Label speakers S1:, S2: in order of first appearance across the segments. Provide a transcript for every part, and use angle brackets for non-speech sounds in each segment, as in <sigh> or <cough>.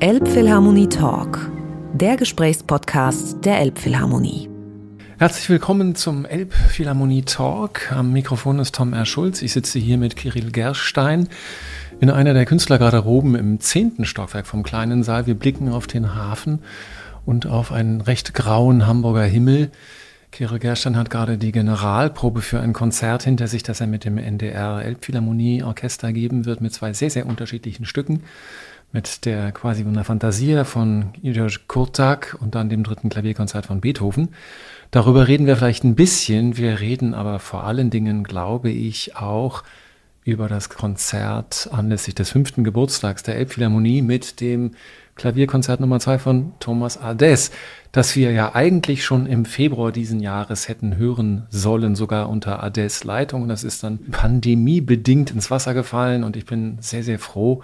S1: Elbphilharmonie Talk, der Gesprächspodcast der Elbphilharmonie.
S2: Herzlich willkommen zum Elbphilharmonie Talk. Am Mikrofon ist Tom R. Schulz. Ich sitze hier mit Kirill Gerstein in einer der Künstlergarderoben im zehnten Stockwerk vom kleinen Saal. Wir blicken auf den Hafen und auf einen recht grauen Hamburger Himmel. Kirill Gerstein hat gerade die Generalprobe für ein Konzert hinter sich, das er mit dem NDR Elbphilharmonie Orchester geben wird, mit zwei sehr, sehr unterschiedlichen Stücken mit der quasi einer Fantasie von Georg Kurtak und dann dem dritten Klavierkonzert von Beethoven. Darüber reden wir vielleicht ein bisschen. Wir reden aber vor allen Dingen, glaube ich, auch über das Konzert anlässlich des fünften Geburtstags der Elbphilharmonie mit dem Klavierkonzert Nummer zwei von Thomas Ades, das wir ja eigentlich schon im Februar diesen Jahres hätten hören sollen, sogar unter Ades Leitung. Das ist dann pandemiebedingt ins Wasser gefallen und ich bin sehr, sehr froh,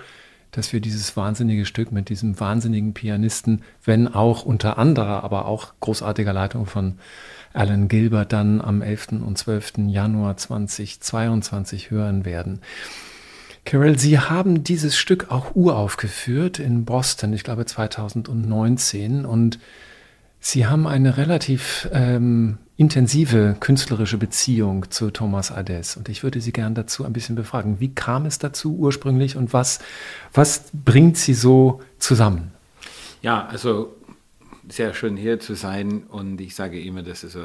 S2: dass wir dieses wahnsinnige Stück mit diesem wahnsinnigen Pianisten, wenn auch unter anderer, aber auch großartiger Leitung von Alan Gilbert dann am 11. und 12. Januar 2022 hören werden. Carol, Sie haben dieses Stück auch uraufgeführt in Boston, ich glaube 2019, und Sie haben eine relativ ähm, intensive künstlerische Beziehung zu Thomas Ades. Und ich würde Sie gerne dazu ein bisschen befragen. Wie kam es dazu ursprünglich und was, was bringt Sie so zusammen?
S3: Ja, also sehr schön hier zu sein und ich sage immer, dass es, äh,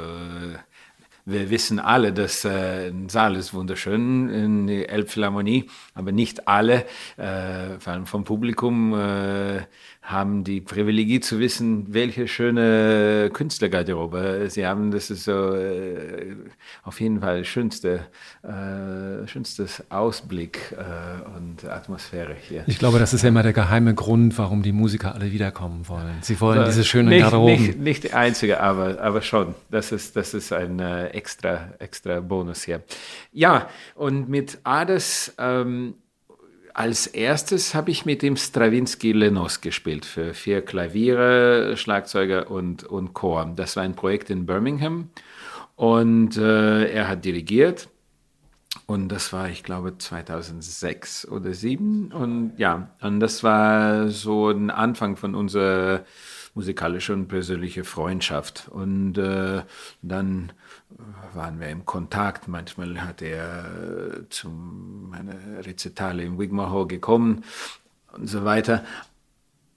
S3: wir wissen alle, dass äh, ein Saal ist wunderschön in der Elbphilharmonie, aber nicht alle, äh, vor allem vom Publikum, äh, haben die Privilegie zu wissen, welche schöne Künstlergarderobe sie haben. Das ist so äh, auf jeden Fall schönste, äh, schönstes Ausblick äh, und Atmosphäre hier.
S2: Ich glaube, das ist ja immer der geheime Grund, warum die Musiker alle wiederkommen wollen. Sie wollen diese schönen
S3: nicht,
S2: Garderoben.
S3: Nicht, nicht der einzige, aber, aber schon. Das ist, das ist ein äh, extra, extra Bonus hier. Ja, und mit Ades ähm, als erstes habe ich mit dem Stravinsky Lenos gespielt für vier Klaviere, Schlagzeuger und, und Chor. Das war ein Projekt in Birmingham und äh, er hat dirigiert. Und das war, ich glaube, 2006 oder 2007. Und ja, und das war so ein Anfang von unserer musikalische und persönliche Freundschaft. Und äh, dann waren wir im Kontakt. Manchmal hat er zu meiner Rezitale im Wigmore Hall gekommen und so weiter.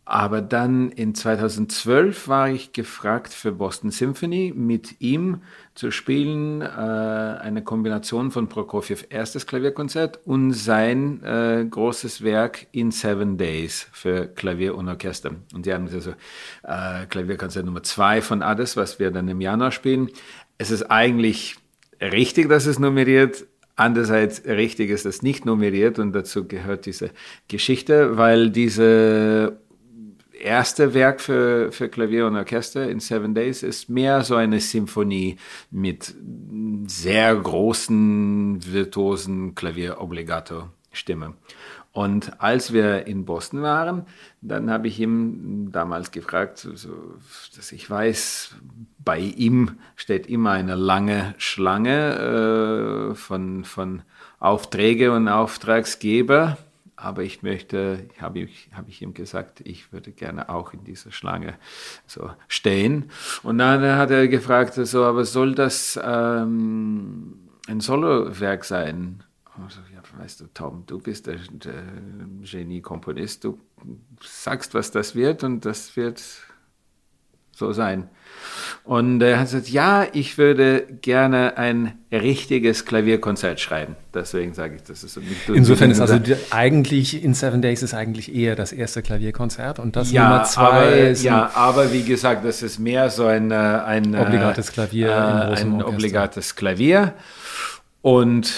S3: Aber dann in 2012 war ich gefragt für Boston Symphony mit ihm zu spielen, äh, eine Kombination von Prokofjew erstes Klavierkonzert und sein äh, großes Werk in Seven Days für Klavier und Orchester. Und sie haben also äh, Klavierkonzert Nummer zwei von Ades, was wir dann im Januar spielen. Es ist eigentlich richtig, dass es nummeriert Andererseits richtig ist es nicht nummeriert und dazu gehört diese Geschichte, weil diese erste Werk für, für Klavier und Orchester in Seven Days ist mehr so eine Symphonie mit sehr großen, virtuosen Klavier-Obligato-Stimme. Und als wir in Boston waren, dann habe ich ihm damals gefragt, so, dass ich weiß, bei ihm steht immer eine lange Schlange äh, von, von Aufträge und Auftragsgeber aber ich möchte, habe ich, hab ich ihm gesagt, ich würde gerne auch in dieser Schlange so stehen. Und dann hat er gefragt, so, aber soll das ähm, ein Solowerk sein? Also, weißt du, Tom, du bist der, der Genie-Komponist, du sagst, was das wird und das wird so sein. Und er hat gesagt, ja, ich würde gerne ein richtiges Klavierkonzert schreiben. Deswegen sage ich, das ist so
S2: nicht Insofern ist also eigentlich in Seven Days ist eigentlich eher das erste Klavierkonzert und das
S3: ja,
S2: Nummer zwei
S3: aber,
S2: ist
S3: ja, aber wie gesagt, das ist mehr so ein, äh, ein
S2: äh, obligates Klavier,
S3: äh, ein obligates Klavier. Und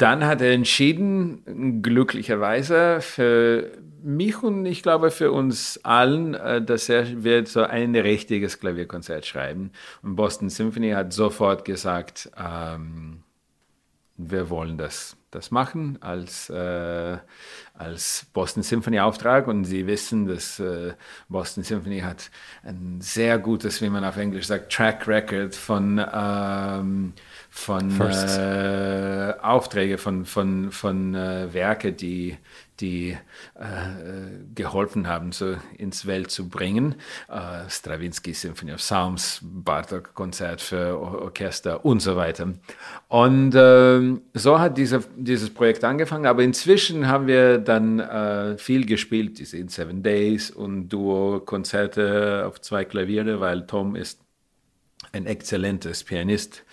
S3: dann hat er entschieden, glücklicherweise für mich und ich glaube für uns allen, äh, dass er wird so ein richtiges Klavierkonzert schreiben. Und Boston Symphony hat sofort gesagt, ähm, wir wollen das, das machen als, äh, als Boston Symphony Auftrag. Und Sie wissen, dass äh, Boston Symphony hat ein sehr gutes, wie man auf Englisch sagt, Track Record von ähm, von äh, Aufträge, von, von, von äh, Werke, die die äh, geholfen haben, so ins Welt zu bringen. Äh, Stravinsky Symphony of Psalms, Bartok Konzert für Orchester und so weiter. Und äh, so hat diese, dieses Projekt angefangen, aber inzwischen haben wir dann äh, viel gespielt, diese in Seven Days und Duo-Konzerte auf zwei Klaviere, weil Tom ist ein exzellentes Pianist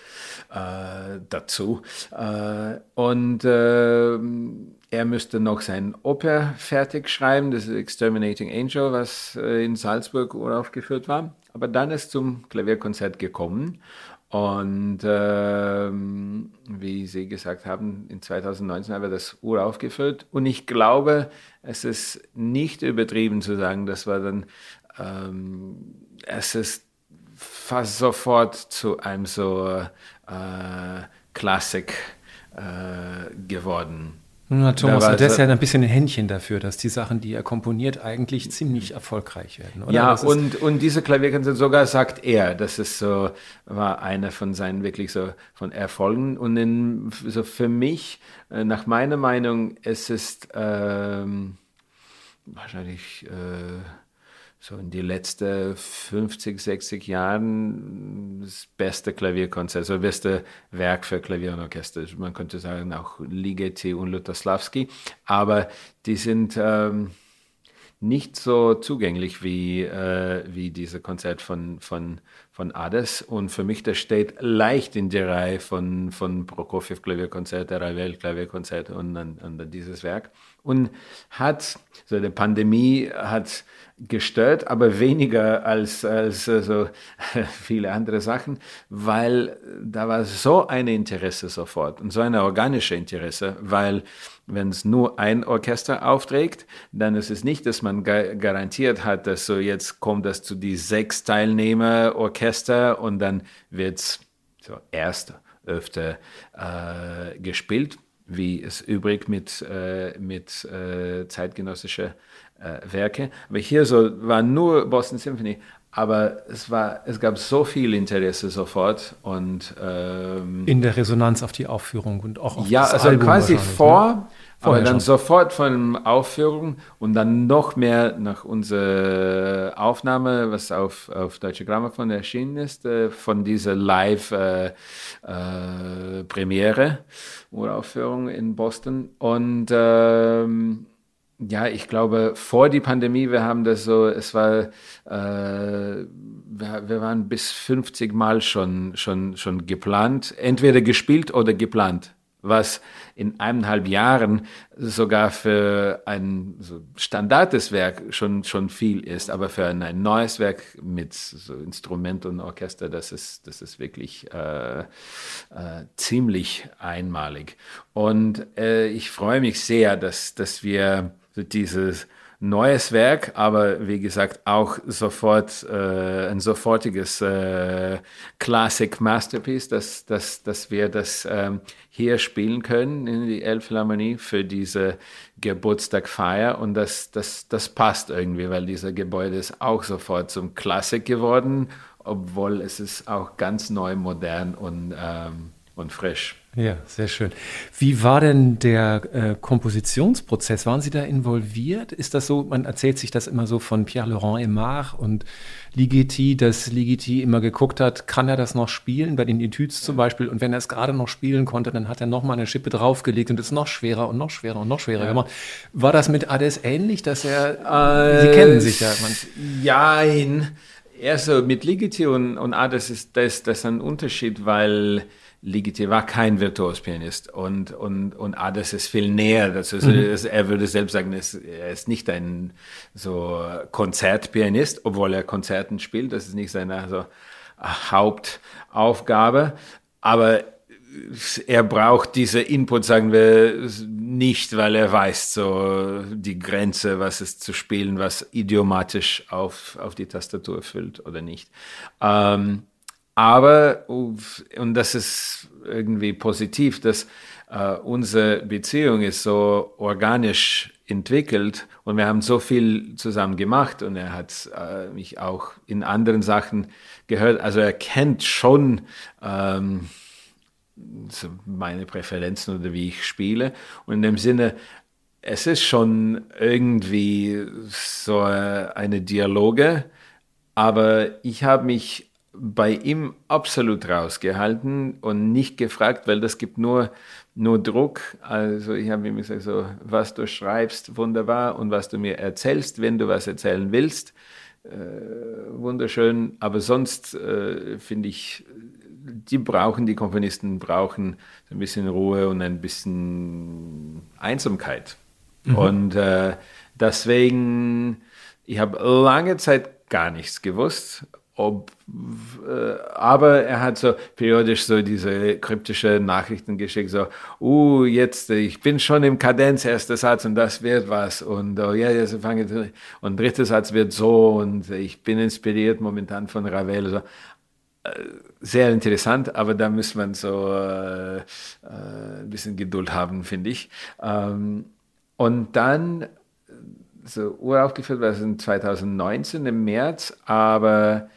S3: äh, dazu. Äh, und äh, er müsste noch sein Oper fertig schreiben, das ist Exterminating Angel, was äh, in Salzburg uraufgeführt war. Aber dann ist zum Klavierkonzert gekommen. Und ähm, wie Sie gesagt haben, in 2019 haben wir das uraufgeführt. Und ich glaube, es ist nicht übertrieben zu sagen, das war dann, ähm, es ist fast sofort zu einem so äh, Klassik äh, geworden.
S2: Na, Thomas, da ist ja ein bisschen ein Händchen dafür, dass die Sachen, die er komponiert, eigentlich ziemlich erfolgreich werden.
S3: Oder? Ja, und, und diese Klavierkonzert sogar sagt er, das ist so, war einer von seinen wirklich so von Erfolgen. Und in, so für mich, äh, nach meiner Meinung, es ist ähm, wahrscheinlich äh, so in die letzten 50, 60 Jahren das beste Klavierkonzert, also das beste Werk für Klavier und Orchester. Man könnte sagen auch Ligeti und Lutoslawski, aber die sind ähm, nicht so zugänglich wie, äh, wie diese Konzert von, von, von Ades. Und für mich, das steht leicht in der Reihe von, von Prokofiev Klavierkonzert, Ravel Klavierkonzert und, und, und dieses Werk. Und hat, so die Pandemie hat gestört, aber weniger als, als so <laughs> viele andere Sachen, weil da war so ein Interesse sofort und so ein organisches Interesse, weil wenn es nur ein Orchester aufträgt, dann ist es nicht, dass man garantiert hat, dass so jetzt kommt das zu die sechs Teilnehmer Orchester und dann wird es so erst öfter äh, gespielt, wie es übrig mit, äh, mit äh, zeitgenössischer äh, Werke. Aber hier so war nur Boston Symphony, aber es war, es gab so viel Interesse sofort und ähm,
S2: in der Resonanz auf die Aufführung und auch auf
S3: ja,
S2: das
S3: also
S2: Album
S3: quasi vor,
S2: ne?
S3: aber dann schon. sofort von Aufführung und dann noch mehr nach unserer Aufnahme, was auf, auf Deutsche Grammophon erschienen ist, äh, von dieser Live-Premiere äh, äh, oder Aufführung in Boston und ähm, ja, ich glaube, vor die Pandemie, wir haben das so, es war, äh, wir, waren bis 50 Mal schon, schon, schon geplant, entweder gespielt oder geplant, was in eineinhalb Jahren sogar für ein so standardes Werk schon, schon viel ist, aber für ein, ein neues Werk mit so Instrument und Orchester, das ist, das ist wirklich äh, äh, ziemlich einmalig. Und äh, ich freue mich sehr, dass, dass wir dieses neues Werk, aber wie gesagt auch sofort äh, ein sofortiges äh, Classic Masterpiece, dass, dass, dass wir das ähm, hier spielen können in die Elbphilharmonie für diese Geburtstagfeier. Und das, das, das passt irgendwie, weil dieser Gebäude ist auch sofort zum Klassik geworden, obwohl es ist auch ganz neu, modern und, ähm, und frisch.
S2: Ja, sehr schön. Wie war denn der äh, Kompositionsprozess? Waren Sie da involviert? Ist das so, man erzählt sich das immer so von Pierre-Laurent Aimard und Ligeti, dass Ligeti immer geguckt hat, kann er das noch spielen, bei den Etüds zum Beispiel, und wenn er es gerade noch spielen konnte, dann hat er nochmal eine Schippe draufgelegt und es noch schwerer und noch schwerer und noch schwerer ja. gemacht. War das mit Ades ähnlich, dass er, äh, Sie kennen sich ja. Man,
S3: ja, also mit Ligeti und, und Ades ist das, das ist ein Unterschied, weil Ligeti war kein Virtuospianist und, und, und Ades ist viel näher. Das ist, mhm. Er würde selbst sagen, er ist nicht ein so Konzertpianist, obwohl er Konzerten spielt. Das ist nicht seine so Hauptaufgabe. Aber er braucht diese Input, sagen wir, nicht, weil er weiß so die Grenze, was es zu spielen, was idiomatisch auf, auf die Tastatur füllt oder nicht. Ähm, aber, und das ist irgendwie positiv, dass äh, unsere Beziehung ist so organisch entwickelt und wir haben so viel zusammen gemacht und er hat äh, mich auch in anderen Sachen gehört. Also er kennt schon ähm, meine Präferenzen oder wie ich spiele. Und in dem Sinne, es ist schon irgendwie so eine Dialoge, aber ich habe mich bei ihm absolut rausgehalten und nicht gefragt, weil das gibt nur, nur Druck. Also ich habe ihm gesagt, so, was du schreibst, wunderbar, und was du mir erzählst, wenn du was erzählen willst, äh, wunderschön. Aber sonst äh, finde ich, die brauchen, die Komponisten brauchen ein bisschen Ruhe und ein bisschen Einsamkeit. Mhm. Und äh, deswegen, ich habe lange Zeit gar nichts gewusst ob, äh, aber er hat so periodisch so diese kryptische Nachrichten geschickt, so, uh, jetzt, ich bin schon im Kadenz, erster Satz und das wird was und oh, ja, jetzt fange und dritter Satz wird so und ich bin inspiriert momentan von Ravel, so. Äh, sehr interessant, aber da muss man so äh, äh, ein bisschen Geduld haben, finde ich. Ähm, und dann so uraufgeführt war es in 2019 im März, aber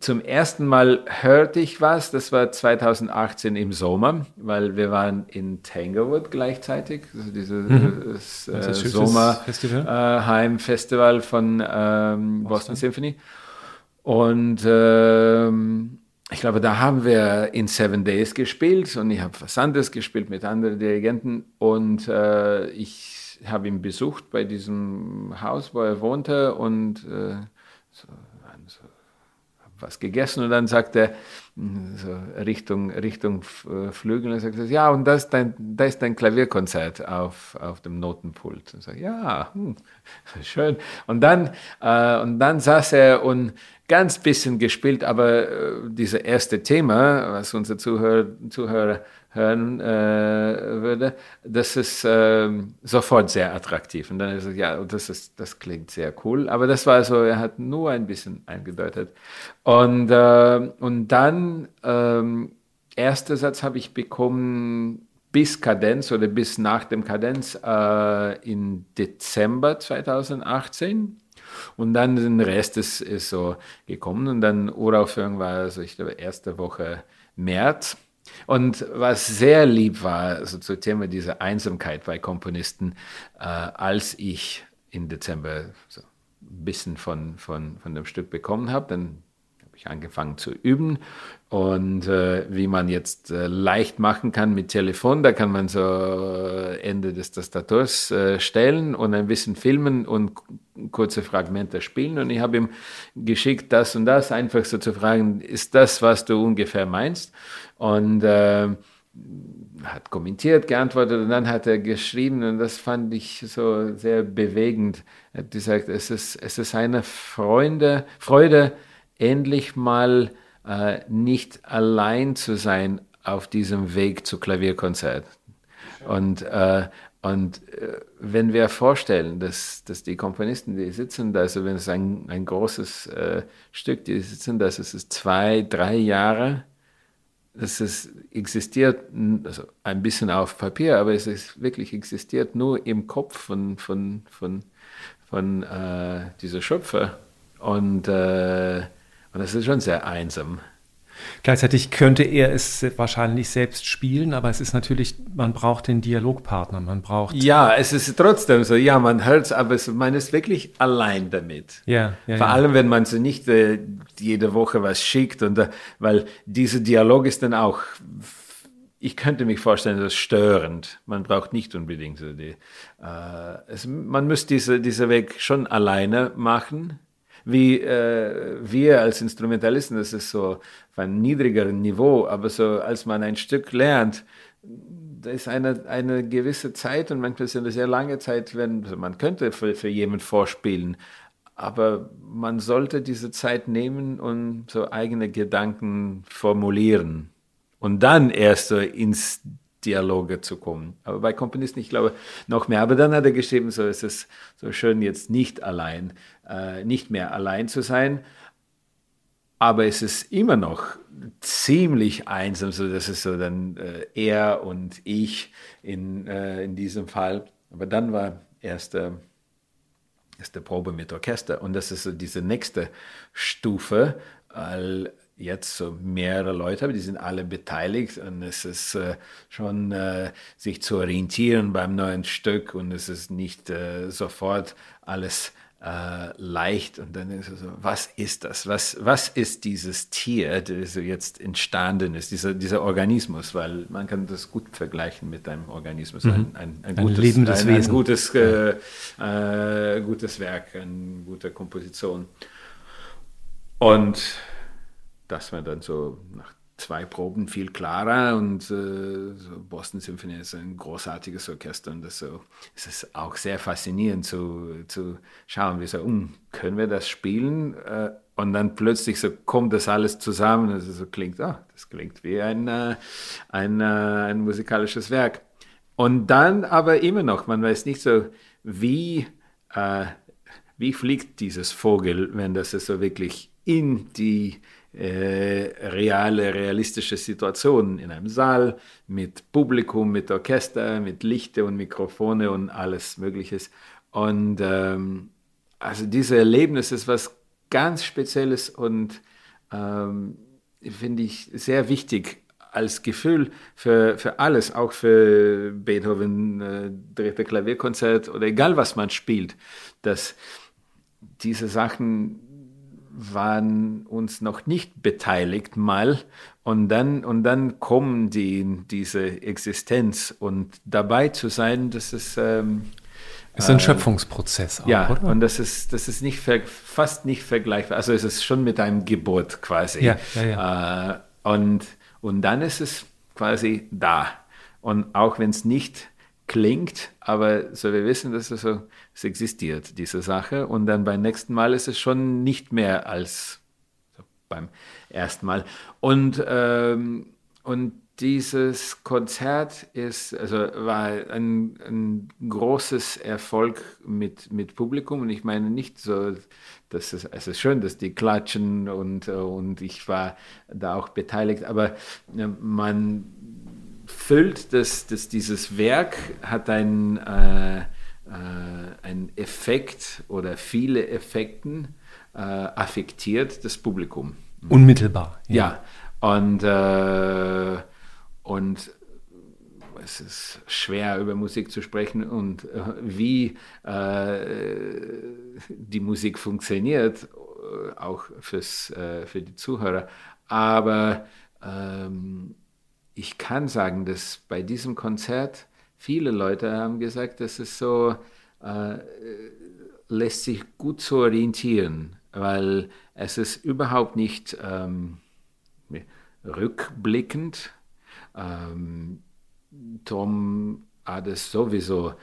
S3: zum ersten Mal hörte ich was, das war 2018 im Sommer, weil wir waren in Tanglewood gleichzeitig, also dieses mhm. äh, Sommerheim-Festival äh, von ähm, Boston. Boston Symphony. Und ähm, ich glaube, da haben wir in Seven Days gespielt und ich habe was anderes gespielt mit anderen Dirigenten und äh, ich habe ihn besucht bei diesem Haus, wo er wohnte und äh, was gegessen und dann sagt er hm, so Richtung, Richtung äh, Flügel und sagt, ja, und das ist dein, da ist dein Klavierkonzert auf, auf dem Notenpult. Und sagt, ja, hm, <laughs> schön. Und dann, äh, und dann saß er und ganz bisschen gespielt, aber äh, dieses erste Thema, was unsere Zuhörer, Zuhörer hören äh, würde, das ist äh, sofort sehr attraktiv. Und dann ist es, ja, das, ist, das klingt sehr cool. Aber das war so, er hat nur ein bisschen eingedeutet. Und, äh, und dann, ähm, erster Satz habe ich bekommen bis Kadenz oder bis nach dem Kadenz äh, in Dezember 2018. Und dann den Rest ist, ist so gekommen. Und dann Uraufführung war, also ich glaube, erste Woche März. Und was sehr lieb war, also zum Thema dieser Einsamkeit bei Komponisten, äh, als ich im Dezember so ein bisschen von, von, von dem Stück bekommen habe, dann habe ich angefangen zu üben. Und äh, wie man jetzt äh, leicht machen kann mit Telefon, da kann man so äh, Ende des Tastaturs äh, stellen und ein bisschen filmen und kurze Fragmente spielen. Und ich habe ihm geschickt, das und das, einfach so zu fragen, ist das, was du ungefähr meinst? Und äh, hat kommentiert, geantwortet und dann hat er geschrieben und das fand ich so sehr bewegend. Er hat gesagt, es ist, es ist eine Freude, Freude, endlich mal äh, nicht allein zu sein auf diesem Weg zu Klavierkonzert. Und, äh, und äh, wenn wir vorstellen, dass, dass die Komponisten, die sitzen da, also wenn es ein, ein großes äh, Stück, die sitzen da, es ist zwei, drei Jahre, dass es existiert, also ein bisschen auf Papier, aber es ist wirklich existiert nur im Kopf von, von, von, von äh, dieser Schöpfer. Und, äh, und das ist schon sehr einsam.
S2: Gleichzeitig könnte er es wahrscheinlich selbst spielen, aber es ist natürlich, man braucht den Dialogpartner, man braucht.
S3: Ja, es ist trotzdem so, ja, man hört es, aber es, man ist wirklich allein damit.
S2: Ja, ja
S3: Vor
S2: ja.
S3: allem, wenn man so nicht äh, jede Woche was schickt und, äh, weil dieser Dialog ist dann auch, ich könnte mich vorstellen, das ist störend. Man braucht nicht unbedingt so die, äh, es, man muss diese, diese Weg schon alleine machen wie äh, wir als Instrumentalisten, das ist so auf einem niedrigeren Niveau, aber so als man ein Stück lernt, da ist eine, eine gewisse Zeit und manchmal ist eine sehr lange Zeit, wenn also man könnte für, für jemanden vorspielen, aber man sollte diese Zeit nehmen und so eigene Gedanken formulieren und dann erst so ins Dialoge zu kommen. Aber bei Komponisten, ich glaube, noch mehr. Aber dann hat er geschrieben, so ist es so schön, jetzt nicht allein, äh, nicht mehr allein zu sein. Aber es ist immer noch ziemlich einsam, so dass es so dann äh, er und ich in, äh, in diesem Fall. Aber dann war erste, erste Probe mit Orchester und das ist so diese nächste Stufe, weil jetzt so mehrere Leute, aber die sind alle beteiligt und es ist äh, schon äh, sich zu orientieren beim neuen Stück und es ist nicht äh, sofort alles äh, leicht und dann ist es so, was ist das? Was, was ist dieses Tier, das jetzt entstanden ist, dieser, dieser Organismus? Weil man kann das gut vergleichen mit einem Organismus,
S2: Mhm.
S3: ein, ein, ein,
S2: Ein
S3: gutes,
S2: lebendes
S3: ein, ein
S2: Wesen.
S3: gutes, äh, äh, gutes Werk, eine gute Komposition. Und das war dann so nach zwei Proben viel klarer und äh, Boston Symphony ist ein großartiges Orchester und das so, es ist auch sehr faszinierend zu, zu schauen, wie so, um, können wir das spielen? Äh, und dann plötzlich so kommt das alles zusammen und es so klingt, ah, das klingt wie ein, äh, ein, äh, ein musikalisches Werk. Und dann aber immer noch, man weiß nicht so, wie, äh, wie fliegt dieses Vogel, wenn das so wirklich in die reale, realistische Situation in einem Saal mit Publikum, mit Orchester, mit Lichter und Mikrofone und alles Mögliches. Und ähm, also dieses Erlebnis ist was ganz Spezielles und ähm, finde ich sehr wichtig als Gefühl für, für alles, auch für Beethoven, äh, dritte Klavierkonzert oder egal was man spielt, dass diese Sachen waren uns noch nicht beteiligt mal und dann und dann kommen die in diese Existenz und dabei zu sein, das ist ähm,
S2: Ist ein Schöpfungsprozess auch,
S3: ja
S2: oder?
S3: und das ist das ist nicht fast nicht vergleichbar. Also es ist schon mit einem Geburt quasi.
S2: Ja, ja,
S3: Äh, und und dann ist es quasi da und auch wenn es nicht klingt, aber so wir wissen, dass es so es existiert diese Sache. Und dann beim nächsten Mal ist es schon nicht mehr als beim ersten Mal. Und ähm, und dieses Konzert ist, also war ein, ein großes Erfolg mit, mit Publikum. Und ich meine nicht so, dass es, es ist schön, dass die klatschen und, äh, und ich war da auch beteiligt, aber äh, man füllt, dass, dass dieses Werk hat ein, äh, äh, ein Effekt oder viele Effekten äh, affektiert das Publikum.
S2: Unmittelbar.
S3: Ja, und, äh, und es ist schwer über Musik zu sprechen und äh, wie äh, die Musik funktioniert, äh, auch fürs, für die Zuhörer. Aber ähm, ich kann sagen, dass bei diesem Konzert viele Leute haben gesagt, dass es so äh, lässt sich gut zu orientieren, weil es ist überhaupt nicht ähm, rückblickend. Ähm, Tom Ades sowieso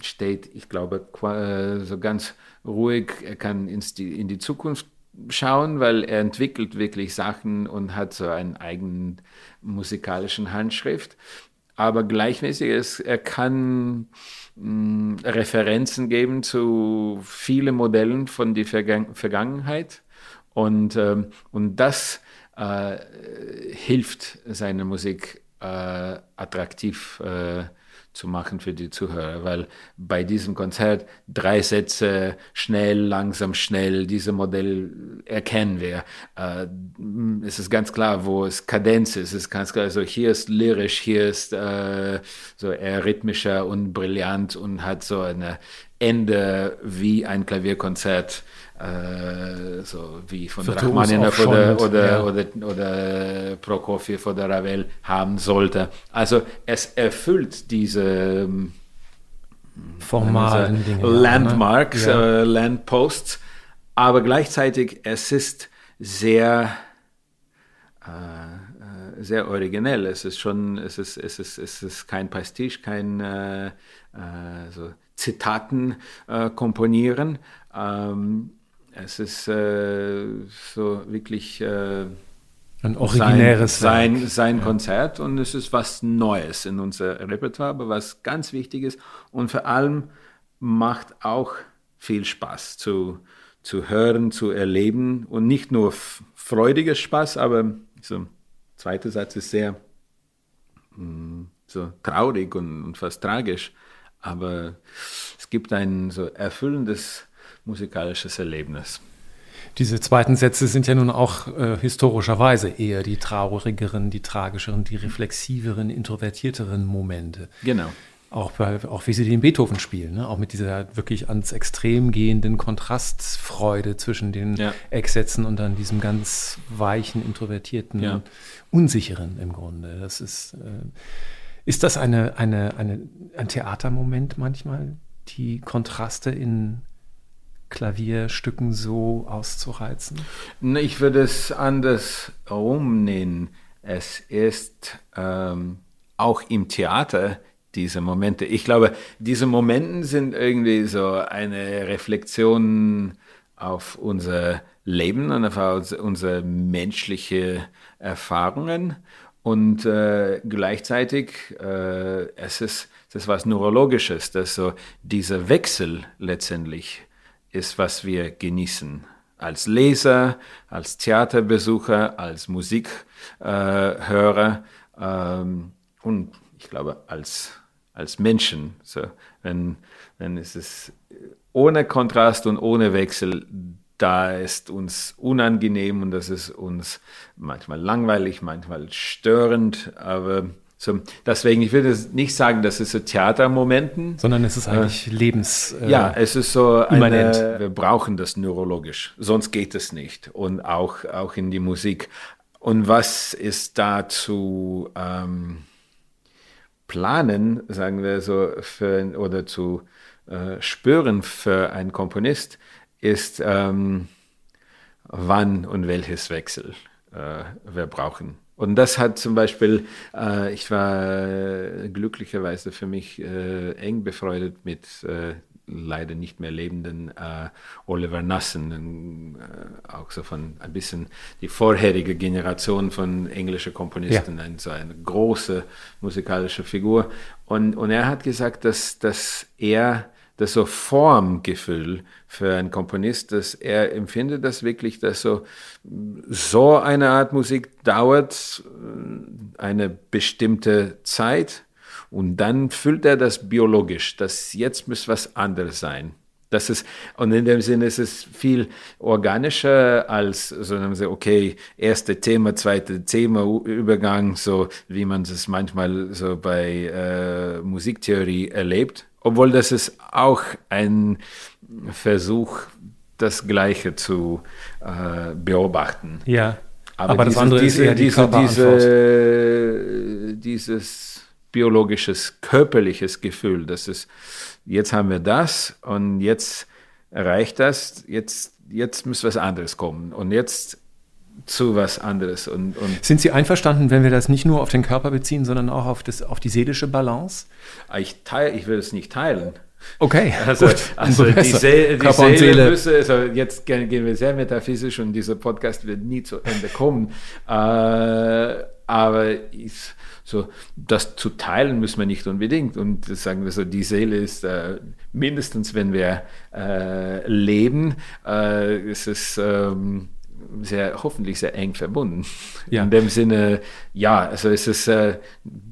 S3: steht, ich glaube, qua- so ganz ruhig. Er kann ins die, in die Zukunft schauen, weil er entwickelt wirklich Sachen und hat so einen eigenen musikalischen Handschrift. Aber gleichmäßig ist, er kann mh, Referenzen geben zu vielen Modellen von der Vergang Vergangenheit. Und, ähm, und das äh, hilft seine Musik äh, attraktiv äh, zu machen für die Zuhörer, weil bei diesem Konzert drei Sätze schnell, langsam, schnell, diese Modell erkennen wir. Äh, es ist ganz klar, wo es Kadenz ist. Es ist ganz klar, so hier ist lyrisch, hier ist äh, so eher rhythmischer und brillant und hat so ein Ende wie ein Klavierkonzert äh, so wie von
S2: Virtuos
S3: Rachmaninoff oder, oder,
S2: ja.
S3: oder, oder Prokofiev oder Ravel haben sollte. Also es erfüllt diese ähm,
S2: Formalen Dinge.
S3: Landmarks,
S2: Ja.
S3: äh, Landposts, aber gleichzeitig es ist sehr äh, äh, sehr originell. Es ist schon, es ist, es ist, es ist kein Pastiche, kein äh, äh, so Zitaten komponieren. Ähm, es ist äh, so wirklich äh,
S2: Ein originäres
S3: sein, sein, sein Konzert und es ist was Neues in unser Repertoire, aber was ganz wichtig ist und vor allem macht auch viel Spaß zu, zu hören, zu erleben und nicht nur freudiger Spaß, aber so zweiter Satz ist sehr mm, so traurig und, und fast tragisch, aber es gibt ein so erfüllendes musikalisches Erlebnis.
S2: Diese zweiten Sätze sind ja nun auch äh, historischerweise eher die traurigeren, die tragischeren, die reflexiveren, introvertierteren Momente.
S3: Genau.
S2: Auch, bei, auch wie sie den Beethoven spielen, ne? auch mit dieser wirklich ans Extrem gehenden Kontrastfreude zwischen den ja. Ecksätzen und dann diesem ganz weichen, introvertierten, ja. unsicheren im Grunde. Das ist, äh, ist das eine, eine, eine, ein Theatermoment manchmal, die Kontraste in Klavierstücken so auszureizen?
S3: Ich würde es anders nennen. Es ist ähm, auch im Theater diese Momente. Ich glaube, diese Momente sind irgendwie so eine Reflexion auf unser Leben und auf unsere menschliche Erfahrungen. Und äh, gleichzeitig, äh, es, ist, es was Neurologisches, dass so dieser Wechsel letztendlich ist, was wir genießen. Als Leser, als Theaterbesucher, als Musikhörer äh, ähm, und ich glaube als, als Menschen. So, wenn, wenn es ist ohne Kontrast und ohne Wechsel, da ist uns unangenehm und das ist uns manchmal langweilig, manchmal störend, aber so, deswegen, ich würde nicht sagen, das ist so Theatermomenten.
S2: Sondern es ist eigentlich äh, Lebens.
S3: Äh, ja, es ist so eine, wir brauchen das neurologisch, sonst geht es nicht. Und auch, auch in die Musik. Und was ist da zu ähm, planen, sagen wir so, für, oder zu äh, spüren für einen Komponist, ist, ähm, wann und welches Wechsel äh, wir brauchen. Und das hat zum Beispiel, äh, ich war glücklicherweise für mich äh, eng befreundet mit äh, leider nicht mehr lebenden äh, Oliver Nassen, äh, auch so von ein bisschen die vorherige Generation von englischen Komponisten, ja. ein, so eine große musikalische Figur. Und, und er hat gesagt, dass, dass er das so Formgefühl für einen Komponist, dass er empfindet das wirklich, dass so, so eine Art Musik dauert äh, eine bestimmte Zeit und dann füllt er das biologisch, dass jetzt muss was anderes sein. Das ist, und in dem Sinne ist es viel organischer als, so okay, erste Thema, zweite Thema, Übergang, so wie man es manchmal so bei äh, Musiktheorie erlebt obwohl das ist auch ein Versuch, das Gleiche zu äh, beobachten.
S2: Ja.
S3: Aber, aber das andere diese, ist eher die diese, diese, dieses biologisches, körperliches Gefühl, dass es, jetzt haben wir das und jetzt erreicht das, jetzt, jetzt muss was anderes kommen. Und jetzt zu was anderes. Und, und
S2: Sind Sie einverstanden, wenn wir das nicht nur auf den Körper beziehen, sondern auch auf, das, auf die seelische Balance?
S3: Ich, teil, ich will es nicht teilen.
S2: Okay, <laughs>
S3: also, gut, also die, See, die Seele, Seele. Müsse, also jetzt gehen wir sehr metaphysisch und dieser Podcast wird nie zu Ende kommen. Äh, aber ich, so, das zu teilen müssen wir nicht unbedingt. Und sagen wir so, die Seele ist äh, mindestens, wenn wir äh, leben, äh, ist es ähm, sehr, hoffentlich sehr eng verbunden. Ja. In dem Sinne, ja, also es ist ein äh,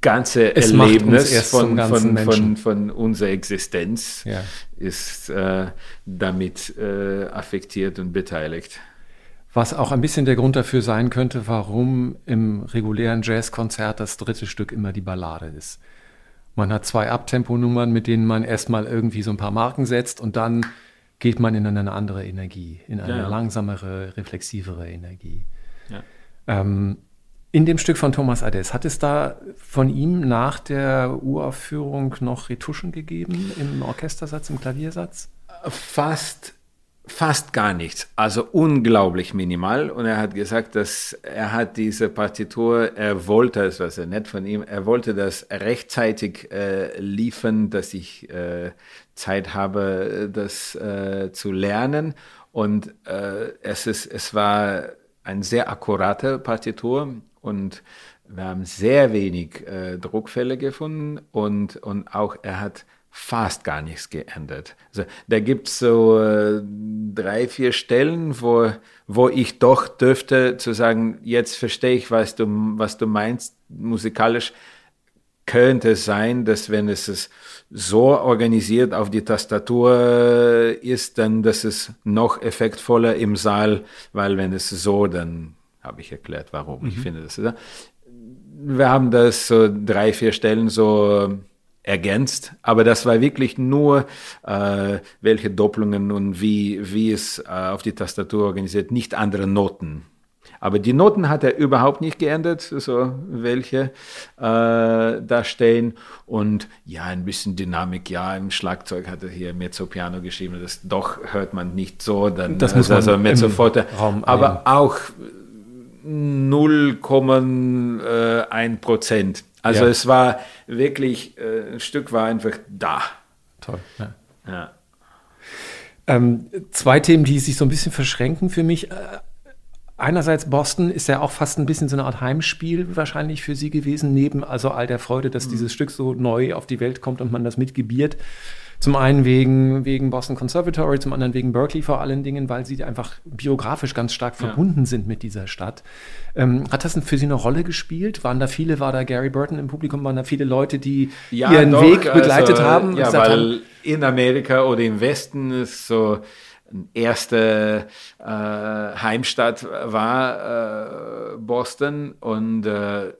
S3: ganze es Erlebnis von, von, von, von, unserer Existenz ja. ist äh, damit äh, affektiert und beteiligt.
S2: Was auch ein bisschen der Grund dafür sein könnte, warum im regulären Jazzkonzert das dritte Stück immer die Ballade ist. Man hat zwei Abtemponummern, mit denen man erstmal irgendwie so ein paar Marken setzt und dann geht man in eine andere Energie, in eine ja, ja. langsamere, reflexivere Energie. Ja. Ähm, in dem Stück von Thomas Ades, hat es da von ihm nach der Uraufführung noch Retuschen gegeben im Orchestersatz, im Klaviersatz?
S3: Fast fast gar nichts, also unglaublich minimal. Und er hat gesagt, dass er hat diese Partitur, er wollte, das war sehr nett von ihm, er wollte das rechtzeitig äh, liefern, dass ich äh, Zeit habe, das äh, zu lernen. Und äh, es, ist, es war eine sehr akkurate Partitur und wir haben sehr wenig äh, Druckfälle gefunden und, und auch er hat fast gar nichts geändert. Also da gibt es so äh, drei, vier Stellen, wo, wo ich doch dürfte zu sagen, jetzt verstehe ich, was du, was du meinst musikalisch. Könnte es sein, dass wenn es so organisiert auf die Tastatur ist, dann dass es noch effektvoller im Saal, weil wenn es so, dann habe ich erklärt, warum mhm. ich finde das. Wir haben das so drei, vier Stellen so ergänzt, aber das war wirklich nur, äh, welche Doppelungen und wie, wie es äh, auf die Tastatur organisiert, nicht andere Noten. Aber die Noten hat er überhaupt nicht geändert, so welche äh, da stehen. Und ja, ein bisschen Dynamik, ja, im Schlagzeug hat er hier Mezzo-Piano geschrieben. Das doch hört man nicht so, dann
S2: das muss man also
S3: Mezzo-Forte. Aber auch 0,1 Prozent. Also ja. es war wirklich, äh, ein Stück war einfach da.
S2: Toll. Ja. ja. Ähm, zwei Themen, die sich so ein bisschen verschränken für mich. Einerseits Boston ist ja auch fast ein bisschen so eine Art Heimspiel wahrscheinlich für Sie gewesen, neben also all der Freude, dass mhm. dieses Stück so neu auf die Welt kommt und man das mitgebiert. Zum einen wegen, wegen Boston Conservatory, zum anderen wegen Berkeley vor allen Dingen, weil sie einfach biografisch ganz stark verbunden ja. sind mit dieser Stadt. Ähm, hat das für Sie eine Rolle gespielt? Waren da viele, war da Gary Burton im Publikum, waren da viele Leute, die ja, ihren doch, Weg begleitet also, haben?
S3: Ja, weil haben? in Amerika oder im Westen ist so erste äh, Heimstadt war äh, Boston und äh,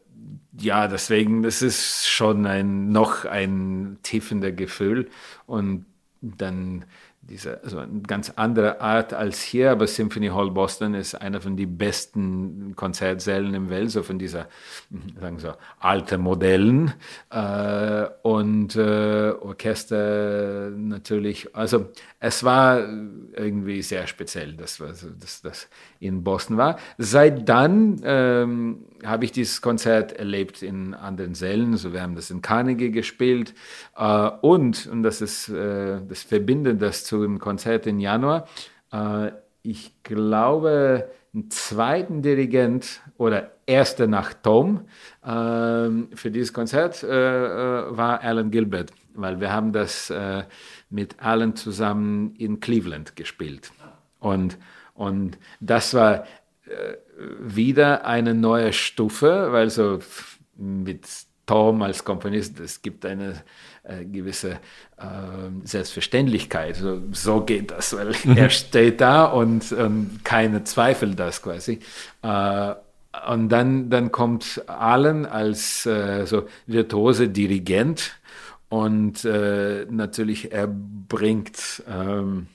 S3: ja, deswegen, das ist schon ein, noch ein tiefender Gefühl und dann diese, also eine ganz andere Art als hier, aber Symphony Hall Boston ist einer von den besten Konzertsälen im Welt, so von dieser, <laughs> sagen so, alte Modellen äh, und äh, Orchester natürlich. Also es war irgendwie sehr speziell, dass das, das in Boston war. Seit dann ähm, habe ich dieses Konzert erlebt in anderen Sälen. Also wir haben das in Carnegie gespielt äh, und, und das ist äh, das Verbindet das zu dem Konzert im Januar. Äh, ich glaube, einen zweiten Dirigent oder erster nach Tom ähm, für dieses Konzert äh, äh, war Alan Gilbert, weil wir haben das äh, mit Alan zusammen in Cleveland gespielt. Und, und das war wieder eine neue Stufe, weil so mit Tom als Komponist, es gibt eine äh, gewisse äh, Selbstverständlichkeit. So, so, geht das, weil mhm. er steht da und, und keine Zweifel das quasi. Äh, und dann, dann kommt Allen als äh, so virtuose Dirigent und äh, natürlich er bringt ähm,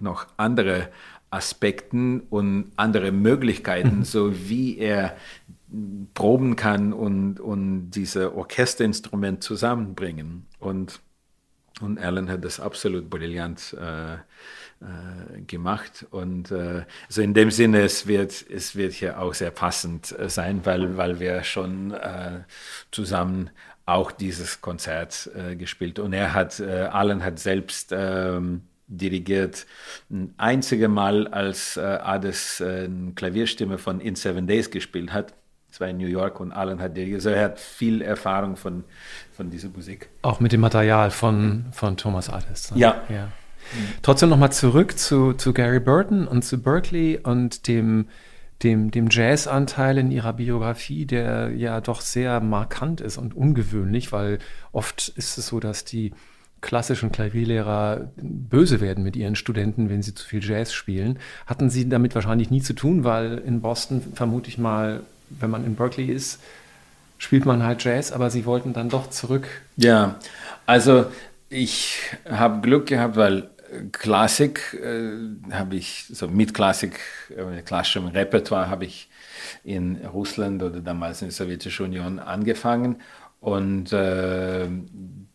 S3: noch andere Aspekten und andere Möglichkeiten, mhm. so wie er proben kann und, und diese Orchesterinstrument zusammenbringen. Und, und Alan hat das absolut brillant äh, äh, gemacht. Und äh, also in dem Sinne, es wird, es wird hier auch sehr passend äh, sein, weil, weil wir schon äh, zusammen auch dieses Konzert äh, gespielt. Und er hat, Alan hat selbst ähm, dirigiert. Ein einziges Mal, als äh, Ades äh, eine Klavierstimme von In Seven Days gespielt hat. Das war in New York und Alan hat dirigiert. Also er hat viel Erfahrung von, von dieser Musik.
S2: Auch mit dem Material von, von Thomas Ades.
S3: Ne? Ja. ja.
S2: Trotzdem nochmal zurück zu, zu Gary Burton und zu Berkeley und dem, dem, dem Jazz-Anteil in ihrer Biografie, der ja doch sehr markant ist und ungewöhnlich, weil oft ist es so, dass die klassischen Klavierlehrer böse werden mit ihren Studenten, wenn sie zu viel Jazz spielen. Hatten sie damit wahrscheinlich nie zu tun, weil in Boston vermute ich mal, wenn man in Berkeley ist, spielt man halt Jazz, aber sie wollten dann doch zurück.
S3: Ja, also ich habe Glück gehabt, weil Klassik äh, habe ich, so mit Klassik, äh, klassischem Repertoire habe ich in Russland oder damals in der Sowjetischen Union angefangen und äh,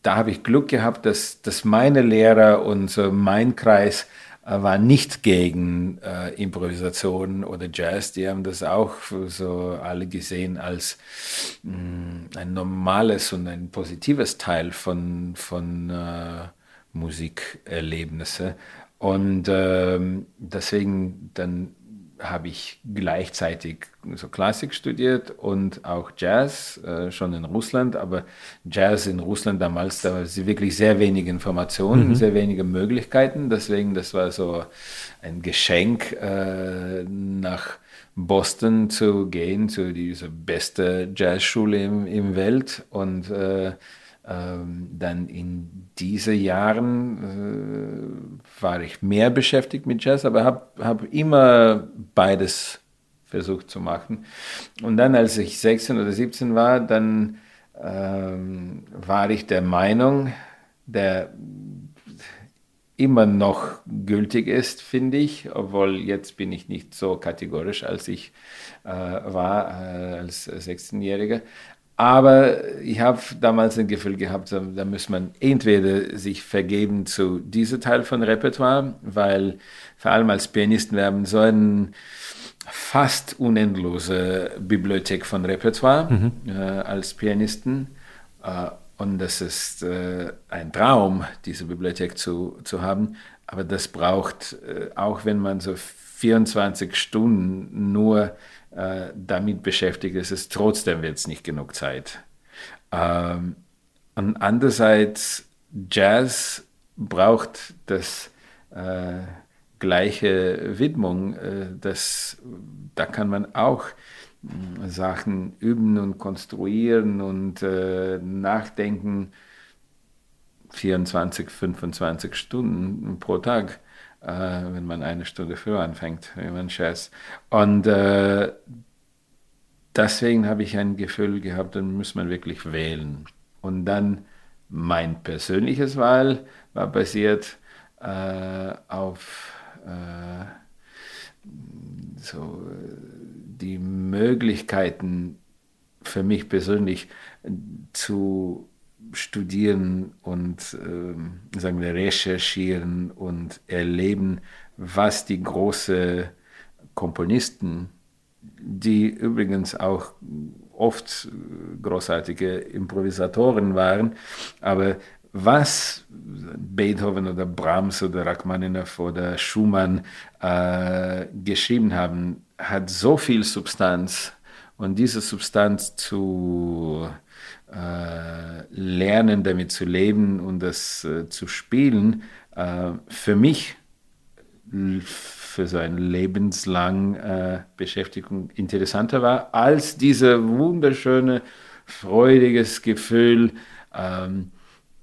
S3: da habe ich Glück gehabt, dass, dass meine Lehrer und so mein Kreis äh, war nicht gegen äh, Improvisation oder Jazz. Die haben das auch so alle gesehen als mh, mm, ein normales und ein positives Teil von, von äh, Musikerlebnisse. Und ähm, deswegen dann habe ich gleichzeitig so Klassik studiert und auch Jazz, äh, schon in Russland, aber Jazz in Russland damals, da war wirklich sehr wenig Informationen, mhm. sehr wenige Möglichkeiten, deswegen das war so ein Geschenk äh, nach Boston zu gehen, zu dieser beste Jazzschule im, im Welt und äh, ähm, dann in diesen Jahren äh, war ich mehr beschäftigt mit Jazz, aber habe hab immer beides versucht zu machen. Und dann, als ich 16 oder 17 war, dann ähm, war ich der Meinung, der immer noch gültig ist, finde ich, obwohl jetzt bin ich nicht so kategorisch, als ich äh, war äh, als 16-Jähriger. Aber ich habe damals ein Gefühl gehabt, da muss man entweder sich vergeben zu diesem Teil von Repertoire, weil vor allem als Pianisten wir haben so eine fast unendlose Bibliothek von Repertoire mhm. äh, als Pianisten. Äh, und das ist äh, ein Traum, diese Bibliothek zu, zu haben. Aber das braucht, äh, auch wenn man so 24 Stunden nur äh, damit beschäftigt ist, es trotzdem wird es nicht genug Zeit. Ähm, und andererseits, Jazz braucht das äh, gleiche Widmung. Äh, das, da kann man auch äh, Sachen üben und konstruieren und äh, nachdenken 24, 25 Stunden pro Tag äh, wenn man eine Stunde früher anfängt, wenn man Jazz. Und äh, deswegen habe ich ein Gefühl gehabt, dann muss man wirklich wählen. Und dann mein persönliches Wahl war basiert äh, auf äh, so die Möglichkeiten für mich persönlich zu studieren und äh, sagen wir, recherchieren und erleben, was die großen Komponisten, die übrigens auch oft großartige Improvisatoren waren, aber was Beethoven oder Brahms oder Rachmaninoff oder Schumann äh, geschrieben haben, hat so viel Substanz und diese Substanz zu äh, lernen, damit zu leben und das äh, zu spielen, äh, für mich für so eine lebenslange äh, Beschäftigung interessanter war, als diese wunderschöne, freudiges Gefühl, ähm,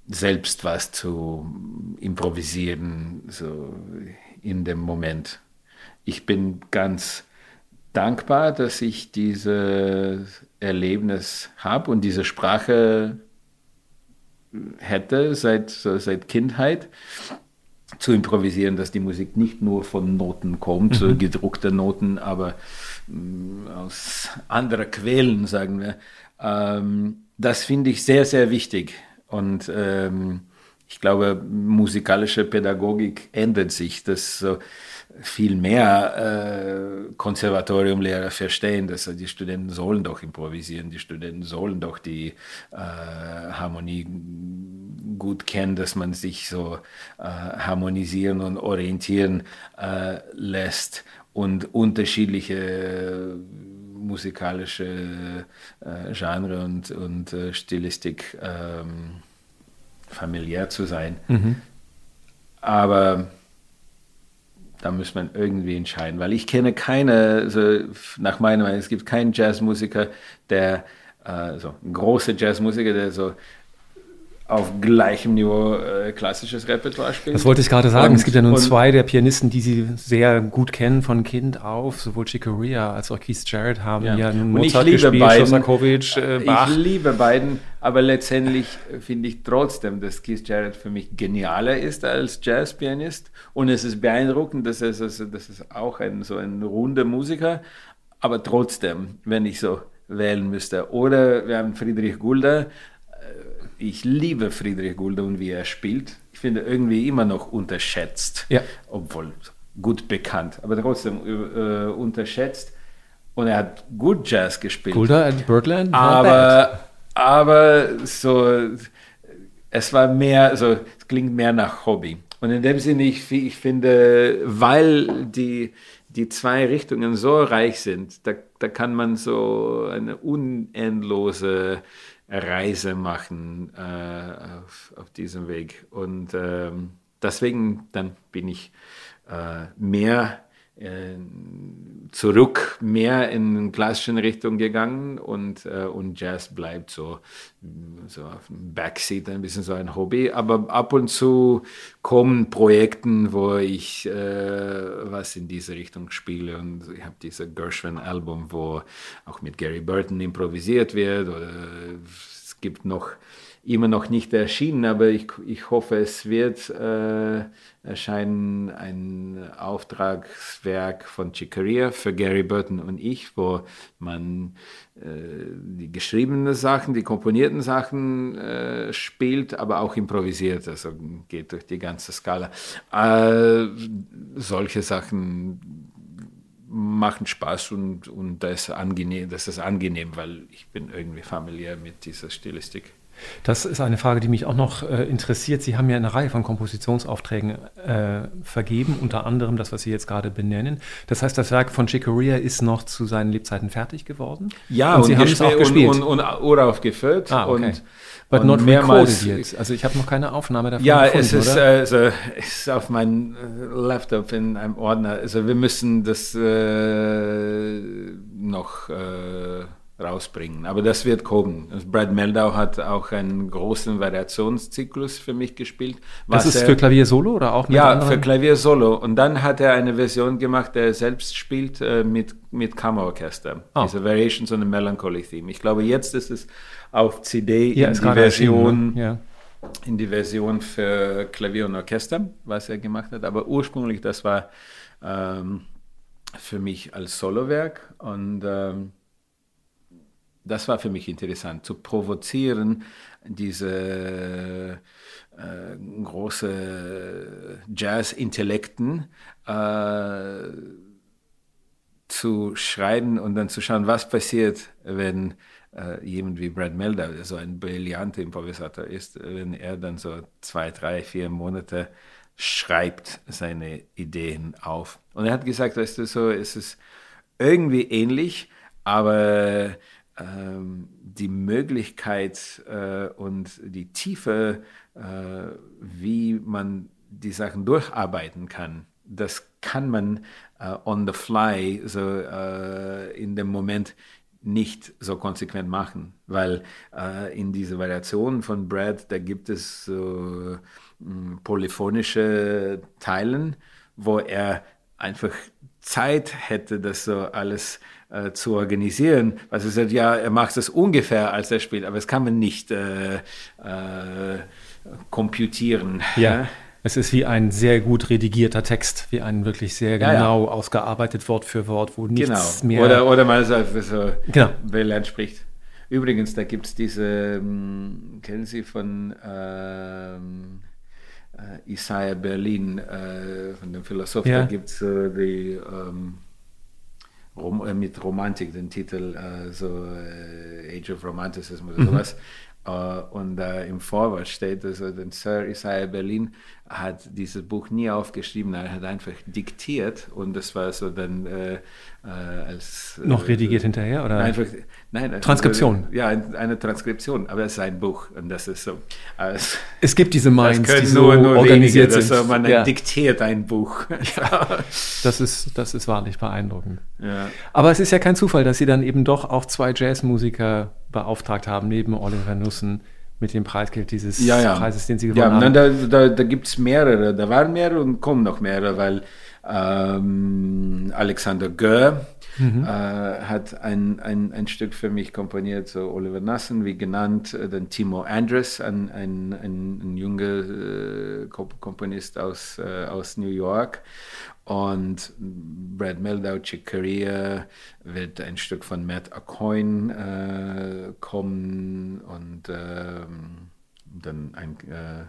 S3: selbst was zu improvisieren, so in dem Moment. Ich bin ganz dankbar, dass ich dieses Erlebnis habe und diese Sprache hätte seit, seit Kindheit zu improvisieren, dass die Musik nicht nur von Noten kommt, mhm. gedruckte Noten, aber mm, aus anderen Quellen, sagen wir. Ähm, das finde ich sehr, sehr wichtig. Und ähm, ich glaube, musikalische Pädagogik ändert sich. Das viel mehr äh, Konservatoriumlehrer verstehen, dass die Studenten sollen doch improvisieren, die Studenten sollen doch die äh, Harmonie gut kennen, dass man sich so äh, harmonisieren und orientieren äh, lässt und unterschiedliche musikalische äh, Genre und, und äh, Stilistik ähm, familiär zu sein. Mhm. Aber da muss man irgendwie entscheiden, weil ich kenne keine, so nach meiner Meinung, es gibt keinen Jazzmusiker, der, äh, so ein großer Jazzmusiker, der so auf gleichem Niveau äh, klassisches Repertoire spielt.
S2: Das wollte ich gerade sagen. Und, es gibt ja nun zwei der Pianisten, die Sie sehr gut kennen von Kind auf. Sowohl Chick Corea als auch Keith Jarrett haben ja, ja
S3: nun Mozart ich liebe gespielt, Shostakovich, äh, Bach. Ich liebe beiden, aber letztendlich finde ich trotzdem, dass Keith Jarrett für mich genialer ist als Jazzpianist. Und es ist beeindruckend, dass es, also, das ist auch ein, so ein runder Musiker. Aber trotzdem, wenn ich so wählen müsste. Oder wir haben Friedrich Gulda, ich liebe Friedrich Gulde und wie er spielt. Ich finde irgendwie immer noch unterschätzt, ja. obwohl gut bekannt, aber trotzdem äh, unterschätzt. Und er hat gut Jazz gespielt.
S2: Gulda at Birdland?
S3: Aber, aber so, es war mehr, so, es klingt mehr nach Hobby. Und in dem Sinne, ich, ich finde, weil die, die zwei Richtungen so reich sind, da, da kann man so eine unendlose Reise machen äh, auf, auf diesem Weg. Und ähm, deswegen dann bin ich äh, mehr zurück, mehr in klassischen Richtung gegangen und, äh, und Jazz bleibt so, so auf dem Backseat ein bisschen so ein Hobby. Aber ab und zu kommen Projekten, wo ich äh, was in diese Richtung spiele. Und ich habe dieses Gershwin-Album, wo auch mit Gary Burton improvisiert wird. Oder es gibt noch immer noch nicht erschienen, aber ich, ich hoffe, es wird äh, erscheinen ein Auftragswerk von Chicoria für Gary Burton und ich, wo man äh, die geschriebenen Sachen, die komponierten Sachen äh, spielt, aber auch improvisiert, also geht durch die ganze Skala. Äh, solche Sachen machen Spaß und, und das, angenehm, das ist angenehm, weil ich bin irgendwie familiär mit dieser Stilistik.
S2: Das ist eine Frage, die mich auch noch äh, interessiert. Sie haben ja eine Reihe von Kompositionsaufträgen äh, vergeben, unter anderem das, was Sie jetzt gerade benennen. Das heißt, das Werk von Chicoria ist noch zu seinen Lebzeiten fertig geworden?
S3: Ja, und, und Sie haben es auch gespielt. Und, und, und uraufgeführt.
S2: Ah, okay.
S3: und,
S2: But not mehrmals. Yet. Also ich habe noch keine Aufnahme davon
S3: Ja, es ist? Also, ist auf meinem äh, Laptop in einem Ordner. Also wir müssen das äh, noch... Rausbringen. Aber das wird kommen. Also Brad Meldau hat auch einen großen Variationszyklus für mich gespielt.
S2: Das ist er, für Klavier Solo oder auch
S3: mit Ja, anderen? für Klavier Solo. Und dann hat er eine Version gemacht, der er selbst spielt äh, mit, mit Kammerorchester. Oh. Diese Variations on a Melancholy Theme. Ich glaube, jetzt ist es auf CD
S2: ja, in die Version. Ne? Ja.
S3: In die Version für Klavier und Orchester, was er gemacht hat. Aber ursprünglich, das war ähm, für mich als Solowerk. Und ähm, das war für mich interessant, zu provozieren, diese äh, große Jazz-Intellekten äh, zu schreiben und dann zu schauen, was passiert, wenn äh, jemand wie Brad Melder, der so ein brillanter Improvisator ist, wenn er dann so zwei, drei, vier Monate schreibt seine Ideen auf. Und er hat gesagt, weißt du, so ist es irgendwie ähnlich, aber die Möglichkeit äh, und die Tiefe, äh, wie man die Sachen durcharbeiten kann, das kann man äh, on the fly, so äh, in dem Moment nicht so konsequent machen, weil äh, in dieser Variation von Brad, da gibt es so mh, polyphonische Teilen, wo er einfach Zeit hätte, das so alles äh, zu organisieren. Also er sagt, ja, er macht es ungefähr, als er spielt, aber das kann man nicht äh, äh, computieren.
S2: Ja. Es ist wie ein sehr gut redigierter Text, wie ein wirklich sehr genau ja, ja. ausgearbeitet Wort für Wort, wo nichts
S3: genau. mehr. Oder, oder mal so, so genau. Bellern spricht. Übrigens, da gibt es diese, ähm, kennen Sie von ähm, äh, Isaiah Berlin, äh, von dem Philosoph, ja. da gibt es äh, die. Ähm, Rom äh, mit Romantik, den Titel, äh, so äh, Age of Romanticism oder mhm. sowas. und im Vorwort steht, also den Sir Isaiah Berlin hat dieses Buch nie aufgeschrieben, er hat einfach diktiert und das war so dann äh, äh, als...
S2: Äh, Noch redigiert hinterher oder?
S3: Einfach, nein,
S2: Transkription.
S3: ja, eine Transkription, aber es ist ein Buch und das ist so...
S2: Also, es gibt diese Minds, die so nur, organisiert wenige, sind.
S3: Also man ja. diktiert ein Buch.
S2: Ja, <laughs> das, ist, das ist wahrlich beeindruckend. Ja. Aber es ist ja kein Zufall, dass Sie dann eben doch auch zwei Jazzmusiker beauftragt haben, neben Oliver Nussen mit dem Preisgeld dieses
S3: ja, ja.
S2: Preises, den Sie
S3: gewonnen ja, haben. Da, da, da gibt es mehrere, da waren mehrere und kommen noch mehrere, weil ähm, Alexander Goer mhm. äh, hat ein, ein, ein Stück für mich komponiert, so Oliver Nassen, wie genannt, äh, dann Timo Andres, ein, ein, ein, ein junger äh, Komponist aus, äh, aus New York. Und Brad Meldau, Chick Corea, wird ein Stück von Matt Acoin äh, kommen und äh, dann ein, äh,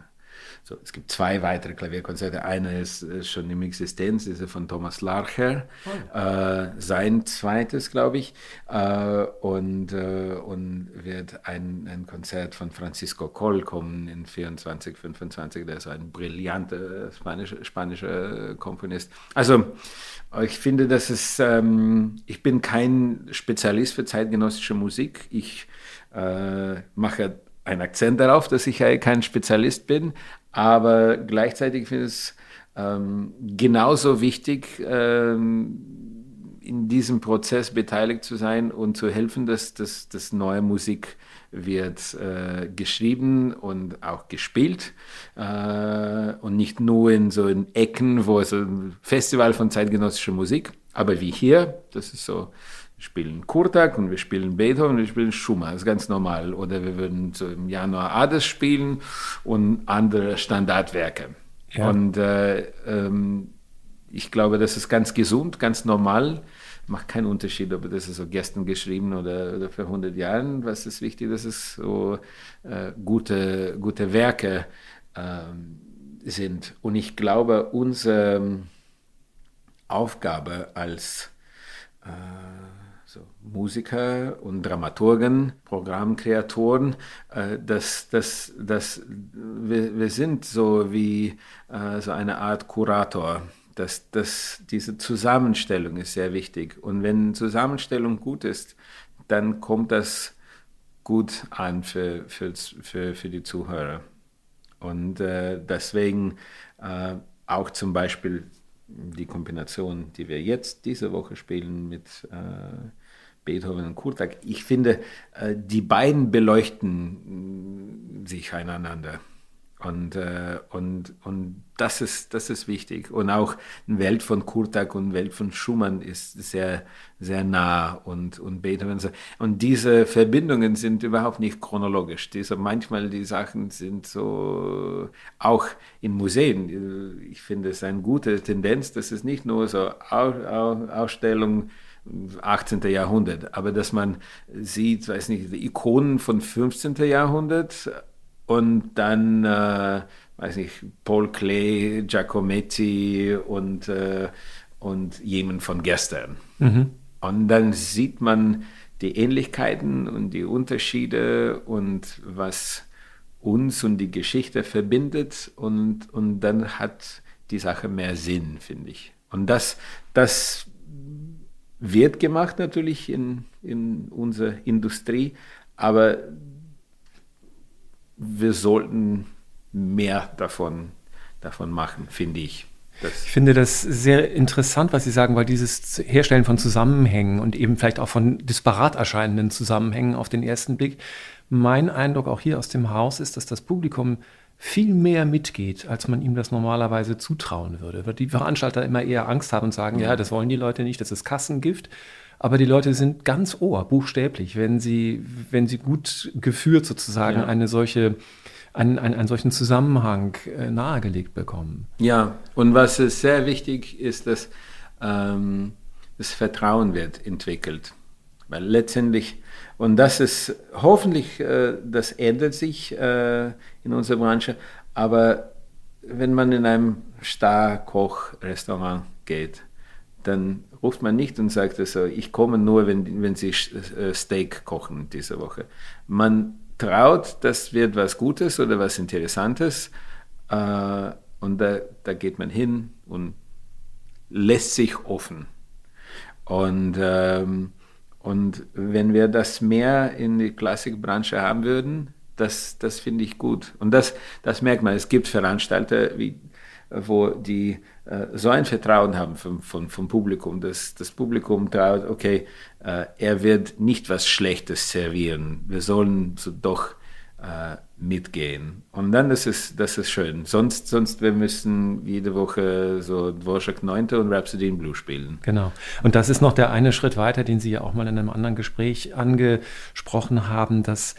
S3: So, es gibt zwei weitere Klavierkonzerte. Eine ist, ist schon im Existenz, ist von Thomas Larcher, oh. äh, sein zweites, glaube ich, äh, und, äh, und wird ein, ein Konzert von Francisco Coll kommen in 24, 25. Der ist ein brillanter spanischer, spanischer Komponist. Also ich finde, dass es, ähm, ich bin kein Spezialist für zeitgenössische Musik. Ich äh, mache einen Akzent darauf, dass ich kein Spezialist bin, aber gleichzeitig finde ich es ähm, genauso wichtig, ähm, in diesem Prozess beteiligt zu sein und zu helfen, dass, dass, dass neue Musik wird äh, geschrieben und auch gespielt äh, und nicht nur in so in Ecken, wo es ein Festival von zeitgenössischer Musik, aber wie hier, das ist so spielen Kurtak und wir spielen Beethoven und wir spielen Schumann, das ist ganz normal. Oder wir würden so im Januar Ades spielen und andere Standardwerke. Ja. Und äh, ähm, ich glaube, das ist ganz gesund, ganz normal. Macht keinen Unterschied, ob das ist so gestern geschrieben oder, oder vor 100 Jahren. Was ist wichtig, dass es so äh, gute, gute Werke äh, sind. Und ich glaube, unsere Aufgabe als äh, so Musiker und Dramaturgen, Programmkreatoren, äh, dass, dass, dass wir, wir sind so wie äh, so eine Art Kurator. Dass, dass diese Zusammenstellung ist sehr wichtig. Und wenn Zusammenstellung gut ist, dann kommt das gut an für, für, für, für die Zuhörer. Und äh, deswegen äh, auch zum Beispiel die Kombination, die wir jetzt diese Woche spielen mit äh, Beethoven und Kurtak. Ich finde, äh, die beiden beleuchten mm, sich einander. Und, äh, und, und das, ist, das ist wichtig. Und auch eine Welt von Kurtak und Welt von Schumann ist sehr, sehr nah und, und Beethoven. Und diese Verbindungen sind überhaupt nicht chronologisch. Diese, manchmal die Sachen sind so, auch in Museen, ich finde es eine gute Tendenz, dass es nicht nur so Ausstellungen 18. Jahrhundert, aber dass man sieht, weiß nicht, Ikonen von 15. Jahrhundert und dann, äh, weiß nicht, Paul Klee, Giacometti und, äh, und jemand von gestern. Mhm. Und dann sieht man die Ähnlichkeiten und die Unterschiede und was uns und die Geschichte verbindet und, und dann hat die Sache mehr Sinn, finde ich. Und das, das wird gemacht natürlich in, in unserer Industrie, aber wir sollten mehr davon, davon machen, finde ich.
S2: Das ich finde das sehr interessant, was Sie sagen, weil dieses Herstellen von Zusammenhängen und eben vielleicht auch von disparat erscheinenden Zusammenhängen auf den ersten Blick, mein Eindruck auch hier aus dem Haus ist, dass das Publikum viel mehr mitgeht, als man ihm das normalerweise zutrauen würde. Weil die Veranstalter immer eher Angst haben und sagen, ja, das wollen die Leute nicht, das ist Kassengift. Aber die Leute sind ganz ohr, buchstäblich, wenn sie, wenn sie gut geführt sozusagen ja. eine solche, einen, einen, einen solchen Zusammenhang äh, nahegelegt bekommen.
S3: Ja, und was ist sehr wichtig ist, dass ähm, das Vertrauen wird entwickelt. Weil letztendlich und das ist hoffentlich, äh, das ändert sich äh, in unserer Branche. Aber wenn man in einem Star-Koch-Restaurant geht, dann ruft man nicht und sagt also, ich komme nur, wenn, wenn Sie äh, Steak kochen diese Woche. Man traut, das wird was Gutes oder was Interessantes. Äh, und da, da geht man hin und lässt sich offen. Und ähm, und wenn wir das mehr in die Klassikbranche haben würden, das, das finde ich gut. Und das, das merkt man. Es gibt Veranstalter, wie, wo die äh, so ein Vertrauen haben vom, vom, vom Publikum, dass das Publikum traut, okay, äh, er wird nicht was Schlechtes servieren. Wir sollen so doch äh, mitgehen. Und dann ist es, das ist schön. Sonst, sonst wir müssen jede Woche so Dvorak 9. und Rhapsody in Blue spielen.
S2: Genau. Und das ist noch der eine Schritt weiter, den Sie ja auch mal in einem anderen Gespräch angesprochen haben, dass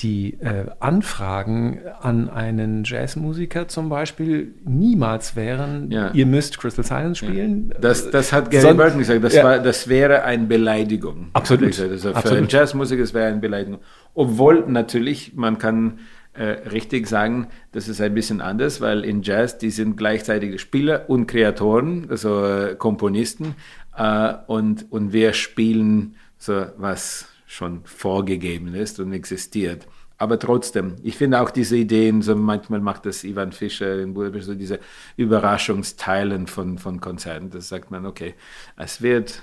S2: die äh, Anfragen an einen Jazzmusiker zum Beispiel niemals wären, ja. ihr müsst Crystal Silence spielen.
S3: Ja. Das, das hat Gary Burton gesagt, das, ja. war, das wäre eine Beleidigung.
S2: Absolut.
S3: Also für Absolut. einen Jazzmusiker es wäre eine Beleidigung. Obwohl natürlich, man kann äh, richtig sagen, das ist ein bisschen anders, weil in Jazz, die sind gleichzeitig Spieler und Kreatoren, also äh, Komponisten, äh, und, und wir spielen so was schon vorgegeben ist und existiert. Aber trotzdem, ich finde auch diese Ideen, so manchmal macht das Ivan Fischer in Budapest, so diese Überraschungsteilen von, von Konzerten. Das sagt man, okay, es wird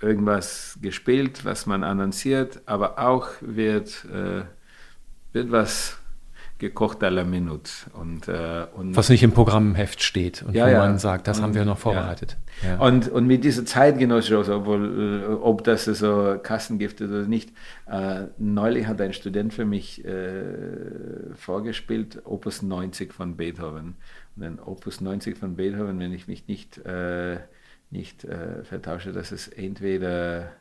S3: irgendwas gespielt, was man annonciert, aber auch wird, äh, wird was gekocht à la minute. Und,
S2: äh, und Was nicht im Programmheft steht und ja, wo ja. man sagt, das und, haben wir noch vorbereitet.
S3: Ja. Und, und mit dieser Zeitgenossenschaft, obwohl, äh, ob das so Kassengift ist oder nicht, äh, neulich hat ein Student für mich äh, vorgespielt, Opus 90 von Beethoven. Und ein Opus 90 von Beethoven, wenn ich mich nicht, äh, nicht äh, vertausche, das ist entweder,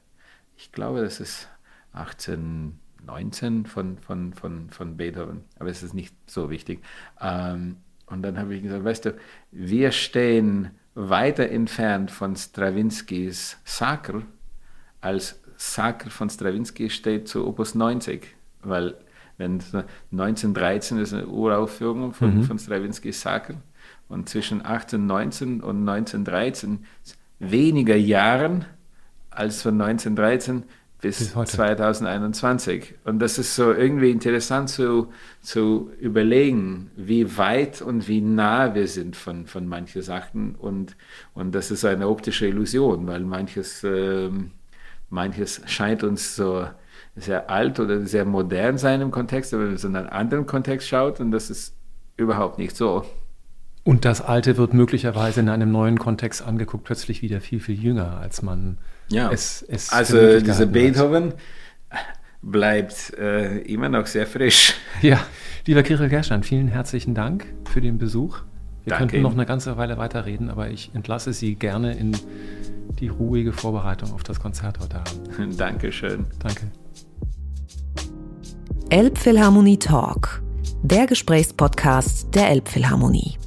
S3: ich glaube, das ist 18 19 von, von, von, von Beethoven, aber es ist nicht so wichtig. Ähm, und dann habe ich gesagt, weißt du, wir stehen weiter entfernt von Strawinskys Sacre, als Sacre von Strawinski steht zu Opus 90, weil wenn 1913 ist eine Uraufführung von, mhm. von Strawinskys Sacre und zwischen 1819 und 1913 weniger Jahren als von 1913 bis, bis 2021. Und das ist so irgendwie interessant zu, zu überlegen, wie weit und wie nah wir sind von, von manchen Sachen. Und, und das ist eine optische Illusion, weil manches, äh, manches scheint uns so sehr alt oder sehr modern sein im Kontext, aber wenn man so in einen anderen Kontext schaut, und das ist überhaupt nicht so.
S2: Und das Alte wird möglicherweise in einem neuen Kontext angeguckt, plötzlich wieder viel, viel jünger, als man
S3: ja. es, es Also dieser Beethoven hat. bleibt äh, immer noch sehr frisch.
S2: Ja, lieber Kirill Gerstein, vielen herzlichen Dank für den Besuch. Wir Danke könnten noch eine ganze Weile weiterreden, aber ich entlasse Sie gerne in die ruhige Vorbereitung auf das Konzert heute Abend. <laughs>
S3: Dankeschön.
S2: Danke.
S1: Elbphilharmonie Talk, der Gesprächspodcast der Elbphilharmonie.